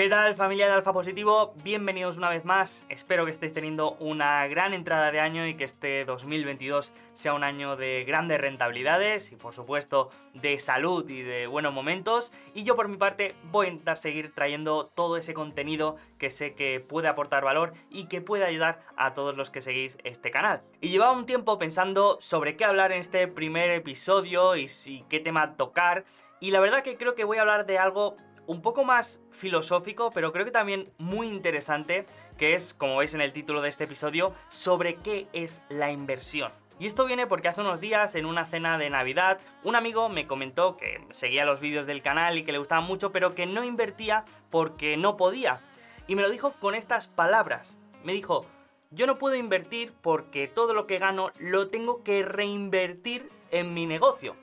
¿Qué tal familia de Alfa Positivo? Bienvenidos una vez más. Espero que estéis teniendo una gran entrada de año y que este 2022 sea un año de grandes rentabilidades y por supuesto de salud y de buenos momentos. Y yo por mi parte voy a intentar seguir trayendo todo ese contenido que sé que puede aportar valor y que puede ayudar a todos los que seguís este canal. Y llevaba un tiempo pensando sobre qué hablar en este primer episodio y qué tema tocar. Y la verdad que creo que voy a hablar de algo un poco más filosófico, pero creo que también muy interesante, que es, como veis en el título de este episodio, sobre qué es la inversión. Y esto viene porque hace unos días, en una cena de Navidad, un amigo me comentó que seguía los vídeos del canal y que le gustaban mucho, pero que no invertía porque no podía. Y me lo dijo con estas palabras. Me dijo, yo no puedo invertir porque todo lo que gano lo tengo que reinvertir en mi negocio.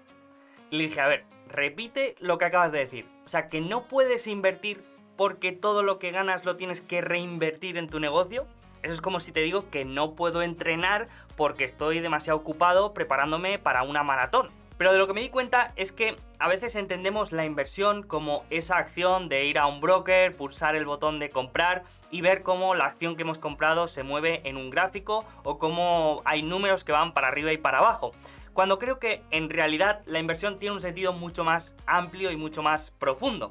Le dije, a ver, repite lo que acabas de decir. O sea, que no puedes invertir porque todo lo que ganas lo tienes que reinvertir en tu negocio. Eso es como si te digo que no puedo entrenar porque estoy demasiado ocupado preparándome para una maratón. Pero de lo que me di cuenta es que a veces entendemos la inversión como esa acción de ir a un broker, pulsar el botón de comprar y ver cómo la acción que hemos comprado se mueve en un gráfico o cómo hay números que van para arriba y para abajo cuando creo que en realidad la inversión tiene un sentido mucho más amplio y mucho más profundo.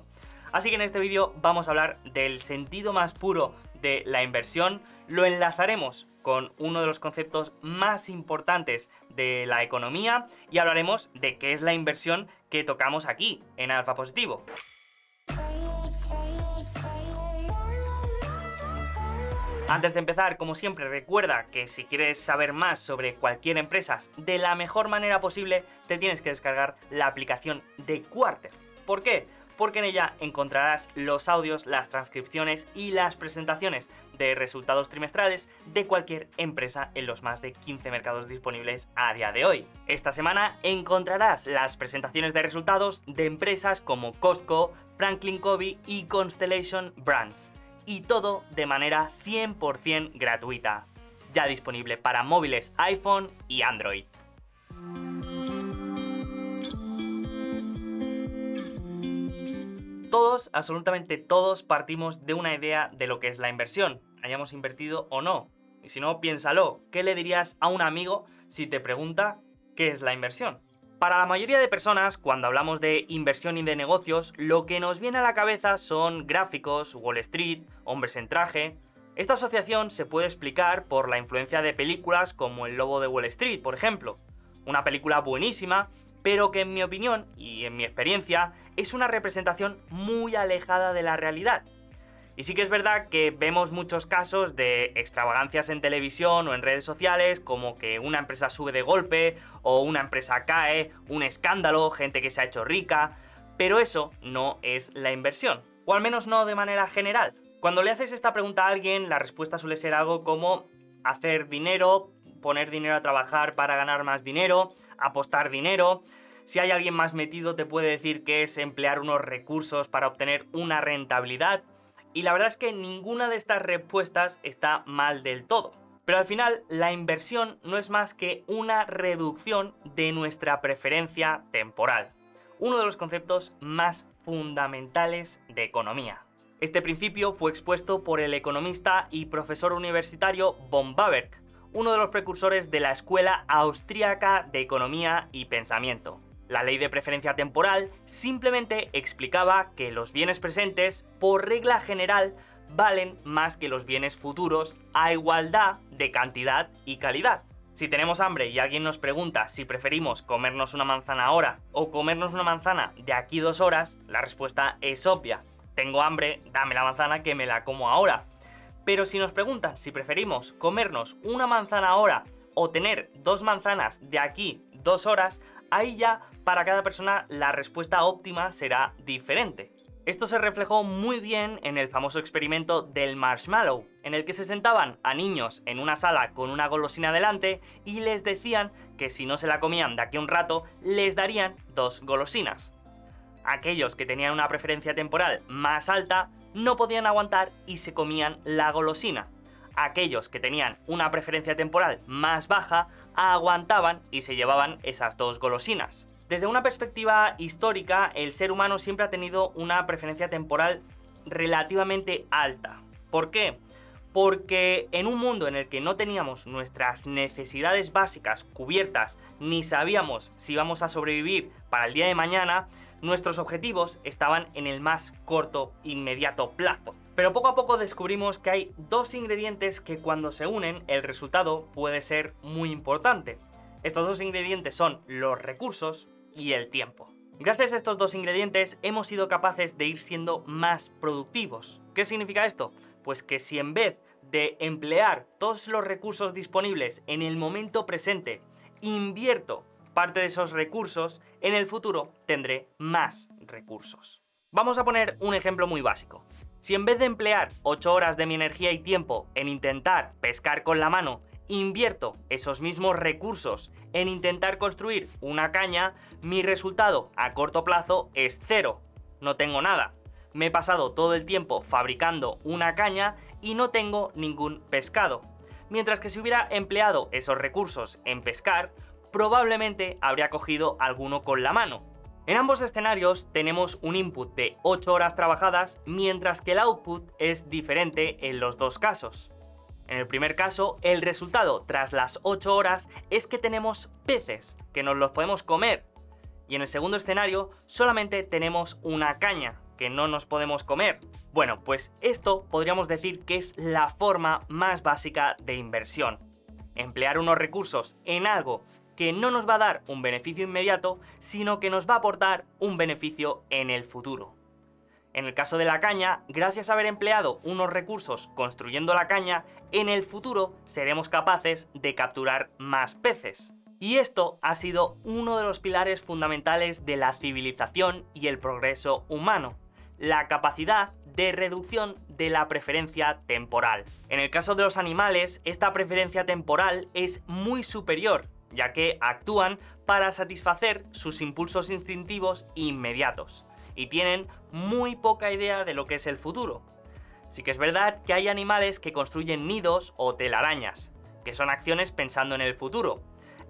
Así que en este vídeo vamos a hablar del sentido más puro de la inversión, lo enlazaremos con uno de los conceptos más importantes de la economía y hablaremos de qué es la inversión que tocamos aquí en Alfa Positivo. Antes de empezar, como siempre, recuerda que si quieres saber más sobre cualquier empresa de la mejor manera posible, te tienes que descargar la aplicación de Quarter. ¿Por qué? Porque en ella encontrarás los audios, las transcripciones y las presentaciones de resultados trimestrales de cualquier empresa en los más de 15 mercados disponibles a día de hoy. Esta semana encontrarás las presentaciones de resultados de empresas como Costco, Franklin Covey y Constellation Brands y todo de manera 100% gratuita. Ya disponible para móviles iPhone y Android. Todos, absolutamente todos, partimos de una idea de lo que es la inversión, hayamos invertido o no. Y si no, piénsalo, ¿qué le dirías a un amigo si te pregunta qué es la inversión? Para la mayoría de personas, cuando hablamos de inversión y de negocios, lo que nos viene a la cabeza son gráficos, Wall Street, hombres en traje. Esta asociación se puede explicar por la influencia de películas como El Lobo de Wall Street, por ejemplo. Una película buenísima, pero que en mi opinión y en mi experiencia es una representación muy alejada de la realidad. Y sí que es verdad que vemos muchos casos de extravagancias en televisión o en redes sociales, como que una empresa sube de golpe o una empresa cae, un escándalo, gente que se ha hecho rica, pero eso no es la inversión, o al menos no de manera general. Cuando le haces esta pregunta a alguien, la respuesta suele ser algo como hacer dinero, poner dinero a trabajar para ganar más dinero, apostar dinero. Si hay alguien más metido te puede decir que es emplear unos recursos para obtener una rentabilidad y la verdad es que ninguna de estas respuestas está mal del todo. Pero al final, la inversión no es más que una reducción de nuestra preferencia temporal. Uno de los conceptos más fundamentales de economía. Este principio fue expuesto por el economista y profesor universitario von Baberg, uno de los precursores de la Escuela Austríaca de Economía y Pensamiento. La ley de preferencia temporal simplemente explicaba que los bienes presentes, por regla general, valen más que los bienes futuros a igualdad de cantidad y calidad. Si tenemos hambre y alguien nos pregunta si preferimos comernos una manzana ahora o comernos una manzana de aquí dos horas, la respuesta es obvia. Tengo hambre, dame la manzana que me la como ahora. Pero si nos preguntan si preferimos comernos una manzana ahora o tener dos manzanas de aquí dos horas, ahí ya para cada persona la respuesta óptima será diferente. Esto se reflejó muy bien en el famoso experimento del marshmallow, en el que se sentaban a niños en una sala con una golosina delante y les decían que si no se la comían de aquí a un rato, les darían dos golosinas. Aquellos que tenían una preferencia temporal más alta no podían aguantar y se comían la golosina. Aquellos que tenían una preferencia temporal más baja aguantaban y se llevaban esas dos golosinas. Desde una perspectiva histórica, el ser humano siempre ha tenido una preferencia temporal relativamente alta. ¿Por qué? Porque en un mundo en el que no teníamos nuestras necesidades básicas cubiertas, ni sabíamos si íbamos a sobrevivir para el día de mañana, nuestros objetivos estaban en el más corto, inmediato plazo. Pero poco a poco descubrimos que hay dos ingredientes que cuando se unen el resultado puede ser muy importante. Estos dos ingredientes son los recursos y el tiempo. Gracias a estos dos ingredientes hemos sido capaces de ir siendo más productivos. ¿Qué significa esto? Pues que si en vez de emplear todos los recursos disponibles en el momento presente, invierto parte de esos recursos, en el futuro tendré más recursos. Vamos a poner un ejemplo muy básico. Si en vez de emplear 8 horas de mi energía y tiempo en intentar pescar con la mano, invierto esos mismos recursos en intentar construir una caña, mi resultado a corto plazo es cero. No tengo nada. Me he pasado todo el tiempo fabricando una caña y no tengo ningún pescado. Mientras que si hubiera empleado esos recursos en pescar, probablemente habría cogido alguno con la mano. En ambos escenarios tenemos un input de 8 horas trabajadas, mientras que el output es diferente en los dos casos. En el primer caso, el resultado tras las 8 horas es que tenemos peces, que nos los podemos comer. Y en el segundo escenario, solamente tenemos una caña, que no nos podemos comer. Bueno, pues esto podríamos decir que es la forma más básica de inversión. Emplear unos recursos en algo que no nos va a dar un beneficio inmediato, sino que nos va a aportar un beneficio en el futuro. En el caso de la caña, gracias a haber empleado unos recursos construyendo la caña, en el futuro seremos capaces de capturar más peces. Y esto ha sido uno de los pilares fundamentales de la civilización y el progreso humano, la capacidad de reducción de la preferencia temporal. En el caso de los animales, esta preferencia temporal es muy superior ya que actúan para satisfacer sus impulsos instintivos inmediatos y tienen muy poca idea de lo que es el futuro. Sí que es verdad que hay animales que construyen nidos o telarañas, que son acciones pensando en el futuro.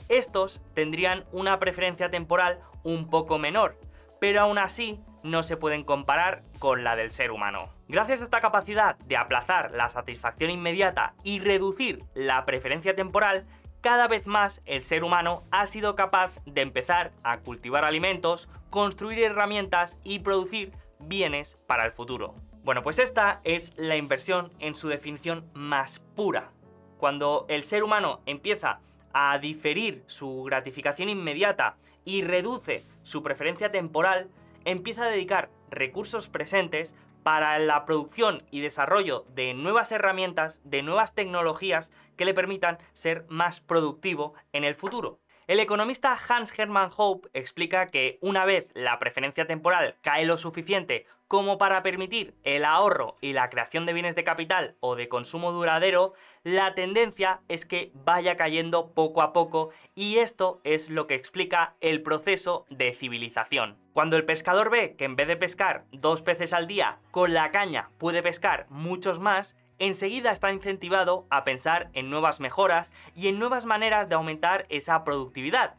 Estos tendrían una preferencia temporal un poco menor, pero aún así no se pueden comparar con la del ser humano. Gracias a esta capacidad de aplazar la satisfacción inmediata y reducir la preferencia temporal, cada vez más el ser humano ha sido capaz de empezar a cultivar alimentos, construir herramientas y producir bienes para el futuro. Bueno, pues esta es la inversión en su definición más pura. Cuando el ser humano empieza a diferir su gratificación inmediata y reduce su preferencia temporal, empieza a dedicar recursos presentes para la producción y desarrollo de nuevas herramientas, de nuevas tecnologías que le permitan ser más productivo en el futuro. El economista Hans Hermann Hope explica que una vez la preferencia temporal cae lo suficiente como para permitir el ahorro y la creación de bienes de capital o de consumo duradero, la tendencia es que vaya cayendo poco a poco y esto es lo que explica el proceso de civilización. Cuando el pescador ve que en vez de pescar dos peces al día, con la caña puede pescar muchos más, enseguida está incentivado a pensar en nuevas mejoras y en nuevas maneras de aumentar esa productividad.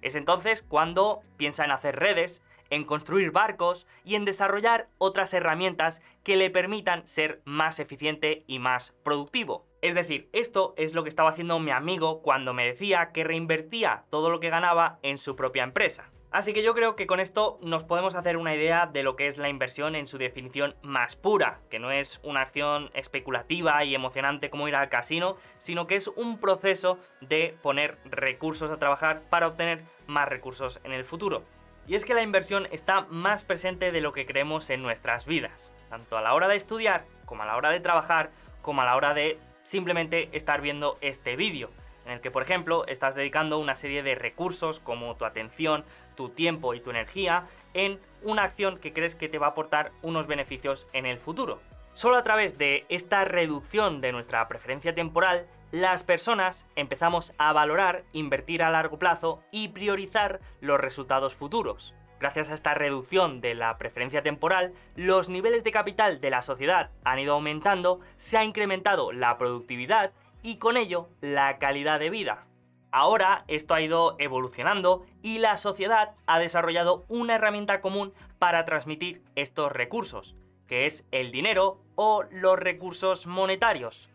Es entonces cuando piensa en hacer redes, en construir barcos y en desarrollar otras herramientas que le permitan ser más eficiente y más productivo. Es decir, esto es lo que estaba haciendo mi amigo cuando me decía que reinvertía todo lo que ganaba en su propia empresa. Así que yo creo que con esto nos podemos hacer una idea de lo que es la inversión en su definición más pura, que no es una acción especulativa y emocionante como ir al casino, sino que es un proceso de poner recursos a trabajar para obtener más recursos en el futuro. Y es que la inversión está más presente de lo que creemos en nuestras vidas, tanto a la hora de estudiar, como a la hora de trabajar, como a la hora de simplemente estar viendo este vídeo, en el que por ejemplo estás dedicando una serie de recursos como tu atención, tu tiempo y tu energía en una acción que crees que te va a aportar unos beneficios en el futuro. Solo a través de esta reducción de nuestra preferencia temporal las personas empezamos a valorar invertir a largo plazo y priorizar los resultados futuros. Gracias a esta reducción de la preferencia temporal, los niveles de capital de la sociedad han ido aumentando, se ha incrementado la productividad y con ello la calidad de vida. Ahora esto ha ido evolucionando y la sociedad ha desarrollado una herramienta común para transmitir estos recursos, que es el dinero o los recursos monetarios.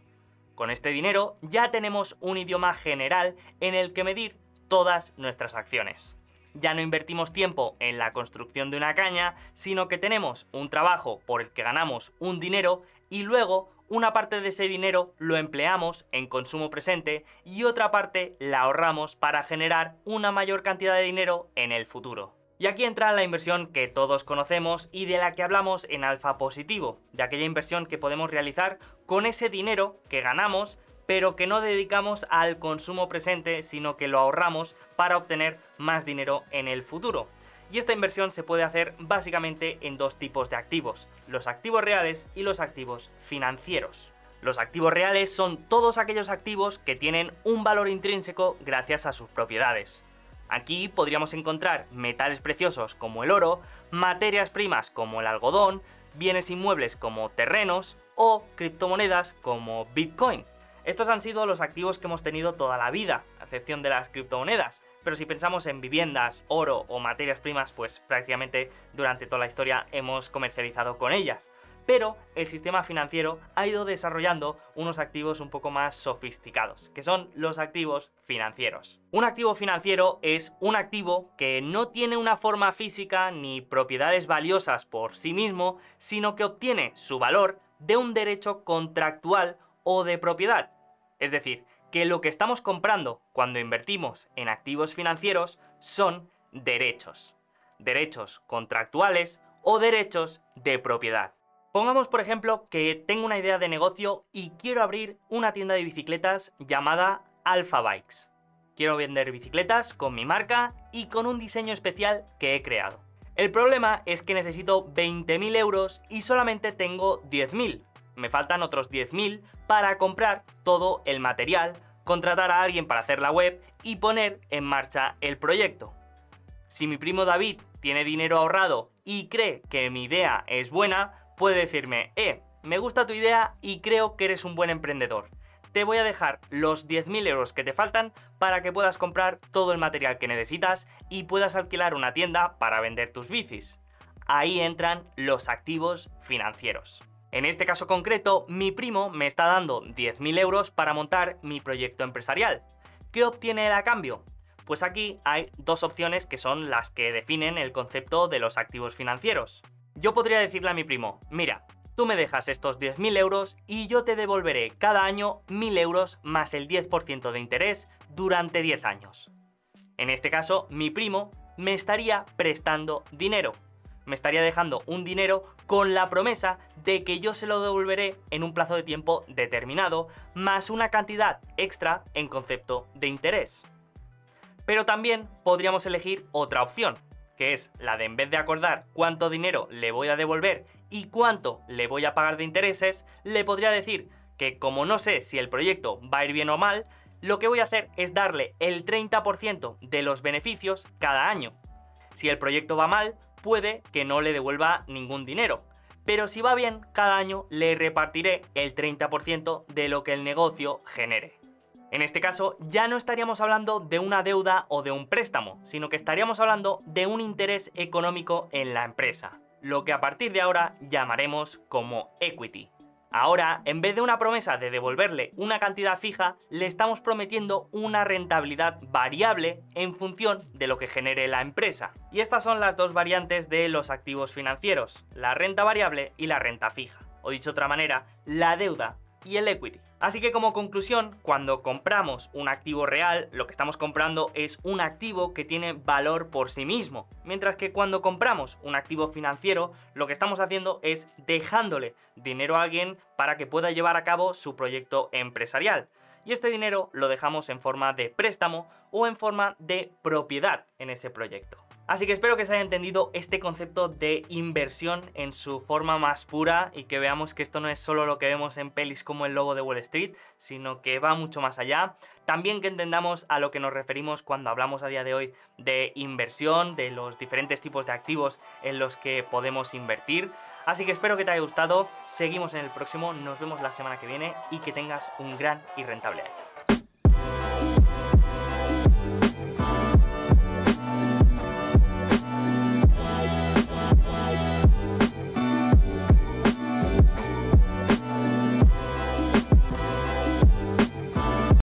Con este dinero ya tenemos un idioma general en el que medir todas nuestras acciones. Ya no invertimos tiempo en la construcción de una caña, sino que tenemos un trabajo por el que ganamos un dinero y luego una parte de ese dinero lo empleamos en consumo presente y otra parte la ahorramos para generar una mayor cantidad de dinero en el futuro. Y aquí entra la inversión que todos conocemos y de la que hablamos en alfa positivo, de aquella inversión que podemos realizar con ese dinero que ganamos pero que no dedicamos al consumo presente, sino que lo ahorramos para obtener más dinero en el futuro. Y esta inversión se puede hacer básicamente en dos tipos de activos, los activos reales y los activos financieros. Los activos reales son todos aquellos activos que tienen un valor intrínseco gracias a sus propiedades. Aquí podríamos encontrar metales preciosos como el oro, materias primas como el algodón, bienes inmuebles como terrenos o criptomonedas como Bitcoin. Estos han sido los activos que hemos tenido toda la vida, a excepción de las criptomonedas. Pero si pensamos en viviendas, oro o materias primas, pues prácticamente durante toda la historia hemos comercializado con ellas. Pero el sistema financiero ha ido desarrollando unos activos un poco más sofisticados, que son los activos financieros. Un activo financiero es un activo que no tiene una forma física ni propiedades valiosas por sí mismo, sino que obtiene su valor de un derecho contractual o de propiedad. Es decir, que lo que estamos comprando cuando invertimos en activos financieros son derechos. Derechos contractuales o derechos de propiedad. Pongamos, por ejemplo, que tengo una idea de negocio y quiero abrir una tienda de bicicletas llamada Alpha Bikes. Quiero vender bicicletas con mi marca y con un diseño especial que he creado. El problema es que necesito 20.000 euros y solamente tengo 10.000. Me faltan otros 10.000 para comprar todo el material, contratar a alguien para hacer la web y poner en marcha el proyecto. Si mi primo David tiene dinero ahorrado y cree que mi idea es buena, puede decirme, eh, me gusta tu idea y creo que eres un buen emprendedor. Te voy a dejar los 10.000 euros que te faltan para que puedas comprar todo el material que necesitas y puedas alquilar una tienda para vender tus bicis. Ahí entran los activos financieros. En este caso concreto, mi primo me está dando 10.000 euros para montar mi proyecto empresarial. ¿Qué obtiene él a cambio? Pues aquí hay dos opciones que son las que definen el concepto de los activos financieros. Yo podría decirle a mi primo, mira, tú me dejas estos 10.000 euros y yo te devolveré cada año 1.000 euros más el 10% de interés durante 10 años. En este caso, mi primo me estaría prestando dinero me estaría dejando un dinero con la promesa de que yo se lo devolveré en un plazo de tiempo determinado, más una cantidad extra en concepto de interés. Pero también podríamos elegir otra opción, que es la de en vez de acordar cuánto dinero le voy a devolver y cuánto le voy a pagar de intereses, le podría decir que como no sé si el proyecto va a ir bien o mal, lo que voy a hacer es darle el 30% de los beneficios cada año. Si el proyecto va mal, puede que no le devuelva ningún dinero. Pero si va bien, cada año le repartiré el 30% de lo que el negocio genere. En este caso, ya no estaríamos hablando de una deuda o de un préstamo, sino que estaríamos hablando de un interés económico en la empresa, lo que a partir de ahora llamaremos como equity. Ahora, en vez de una promesa de devolverle una cantidad fija, le estamos prometiendo una rentabilidad variable en función de lo que genere la empresa. Y estas son las dos variantes de los activos financieros, la renta variable y la renta fija. O dicho de otra manera, la deuda y el equity. Así que como conclusión, cuando compramos un activo real, lo que estamos comprando es un activo que tiene valor por sí mismo. Mientras que cuando compramos un activo financiero, lo que estamos haciendo es dejándole dinero a alguien para que pueda llevar a cabo su proyecto empresarial. Y este dinero lo dejamos en forma de préstamo o en forma de propiedad en ese proyecto. Así que espero que se haya entendido este concepto de inversión en su forma más pura y que veamos que esto no es solo lo que vemos en pelis como el lobo de Wall Street, sino que va mucho más allá. También que entendamos a lo que nos referimos cuando hablamos a día de hoy de inversión, de los diferentes tipos de activos en los que podemos invertir. Así que espero que te haya gustado, seguimos en el próximo, nos vemos la semana que viene y que tengas un gran y rentable año.